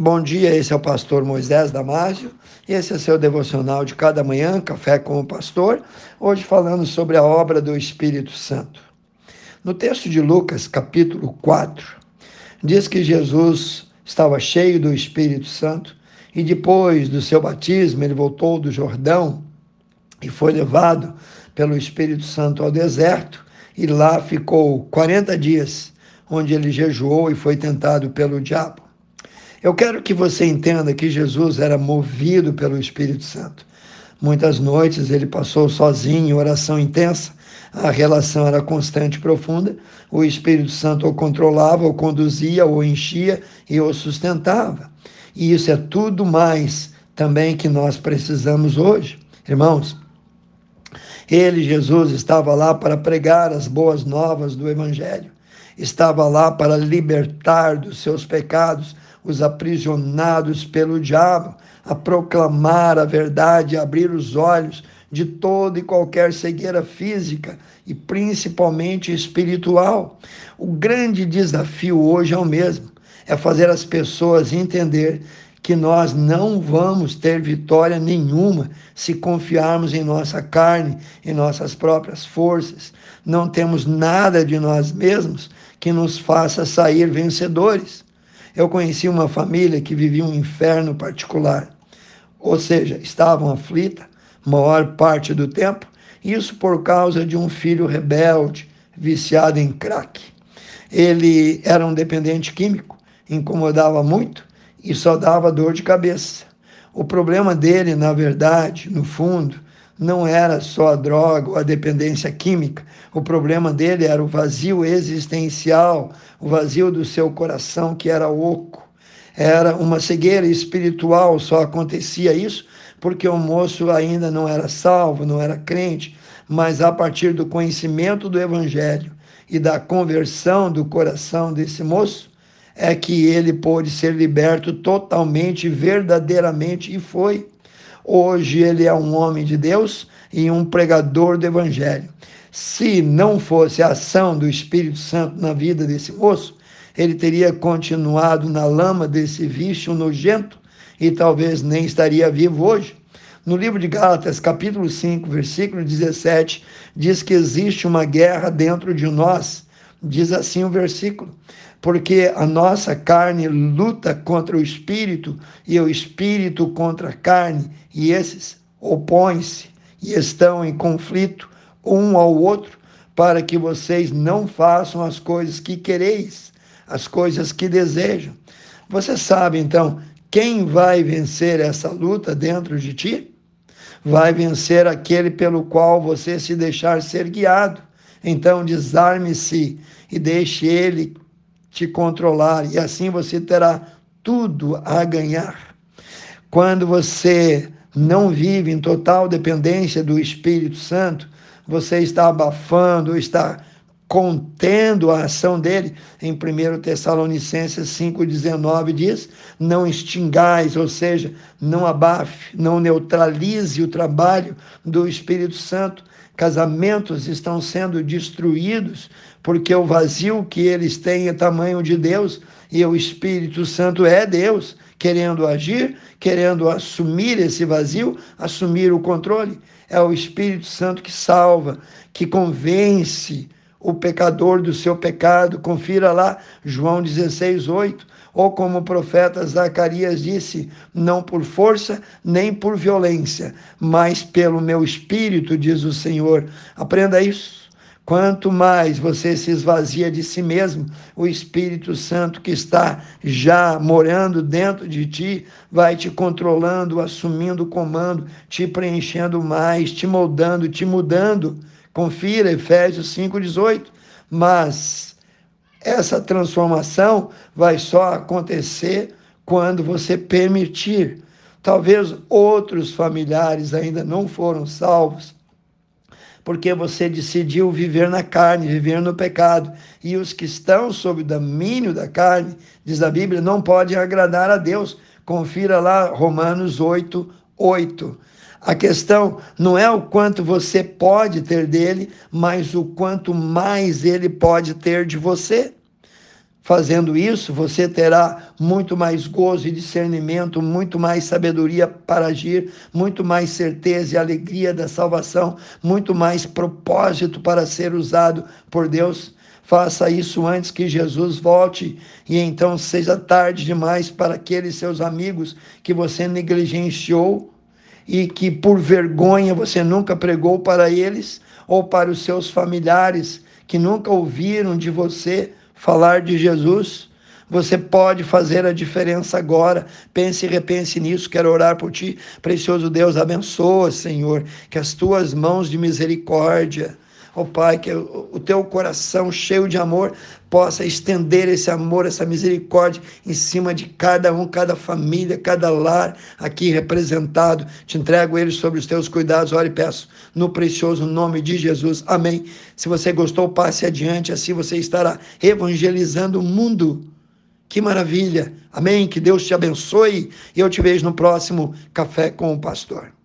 Bom dia, esse é o pastor Moisés Damásio e esse é seu devocional de cada manhã, Café com o Pastor, hoje falando sobre a obra do Espírito Santo. No texto de Lucas, capítulo 4, diz que Jesus estava cheio do Espírito Santo e depois do seu batismo ele voltou do Jordão e foi levado pelo Espírito Santo ao deserto e lá ficou 40 dias, onde ele jejuou e foi tentado pelo diabo. Eu quero que você entenda que Jesus era movido pelo Espírito Santo. Muitas noites ele passou sozinho, oração intensa. A relação era constante e profunda. O Espírito Santo o controlava, o conduzia, o enchia e o sustentava. E isso é tudo mais também que nós precisamos hoje. Irmãos, ele, Jesus, estava lá para pregar as boas novas do Evangelho, estava lá para libertar dos seus pecados os aprisionados pelo diabo, a proclamar a verdade, a abrir os olhos de toda e qualquer cegueira física e principalmente espiritual. O grande desafio hoje é o mesmo: é fazer as pessoas entender que nós não vamos ter vitória nenhuma se confiarmos em nossa carne, em nossas próprias forças. Não temos nada de nós mesmos que nos faça sair vencedores. Eu conheci uma família que vivia um inferno particular, ou seja, estavam aflita maior parte do tempo, isso por causa de um filho rebelde, viciado em crack. Ele era um dependente químico, incomodava muito e só dava dor de cabeça. O problema dele, na verdade, no fundo, não era só a droga ou a dependência química. O problema dele era o vazio existencial, o vazio do seu coração que era oco. Era uma cegueira espiritual, só acontecia isso porque o moço ainda não era salvo, não era crente, mas a partir do conhecimento do evangelho e da conversão do coração desse moço, é que ele pôde ser liberto totalmente, verdadeiramente, e foi. Hoje ele é um homem de Deus e um pregador do Evangelho. Se não fosse a ação do Espírito Santo na vida desse moço, ele teria continuado na lama desse vício nojento e talvez nem estaria vivo hoje. No livro de Gálatas, capítulo 5, versículo 17, diz que existe uma guerra dentro de nós. Diz assim o versículo: porque a nossa carne luta contra o espírito e o espírito contra a carne, e esses opõem-se e estão em conflito um ao outro, para que vocês não façam as coisas que quereis, as coisas que desejam. Você sabe então quem vai vencer essa luta dentro de ti? Vai vencer aquele pelo qual você se deixar ser guiado. Então desarme-se e deixe ele te controlar, e assim você terá tudo a ganhar. Quando você não vive em total dependência do Espírito Santo, você está abafando, está contendo a ação dele. Em 1 Tessalonicenses 5,19 diz: Não extingais, ou seja, não abafe, não neutralize o trabalho do Espírito Santo. Casamentos estão sendo destruídos porque o vazio que eles têm é tamanho de Deus e o Espírito Santo é Deus, querendo agir, querendo assumir esse vazio, assumir o controle. É o Espírito Santo que salva, que convence o pecador do seu pecado. Confira lá João 16, 8. Ou como o profeta Zacarias disse: não por força nem por violência, mas pelo meu espírito, diz o Senhor. Aprenda isso. Quanto mais você se esvazia de si mesmo, o Espírito Santo que está já morando dentro de ti vai te controlando, assumindo o comando, te preenchendo mais, te moldando, te mudando. Confira Efésios 5,18. Mas essa transformação vai só acontecer quando você permitir. Talvez outros familiares ainda não foram salvos porque você decidiu viver na carne, viver no pecado. E os que estão sob o domínio da carne, diz a Bíblia, não podem agradar a Deus. Confira lá Romanos 8, 8. A questão não é o quanto você pode ter dele, mas o quanto mais ele pode ter de você. Fazendo isso, você terá muito mais gozo e discernimento, muito mais sabedoria para agir, muito mais certeza e alegria da salvação, muito mais propósito para ser usado por Deus. Faça isso antes que Jesus volte e então seja tarde demais para aqueles seus amigos que você negligenciou e que por vergonha você nunca pregou para eles ou para os seus familiares que nunca ouviram de você falar de Jesus. Você pode fazer a diferença agora. Pense e repense nisso. Quero orar por ti. Precioso Deus, abençoa, Senhor, que as tuas mãos de misericórdia Ó oh, Pai, que o teu coração cheio de amor possa estender esse amor, essa misericórdia em cima de cada um, cada família, cada lar aqui representado. Te entrego eles sobre os teus cuidados, ore e peço, no precioso nome de Jesus. Amém. Se você gostou, passe adiante, assim você estará evangelizando o mundo. Que maravilha. Amém. Que Deus te abençoe e eu te vejo no próximo Café com o Pastor.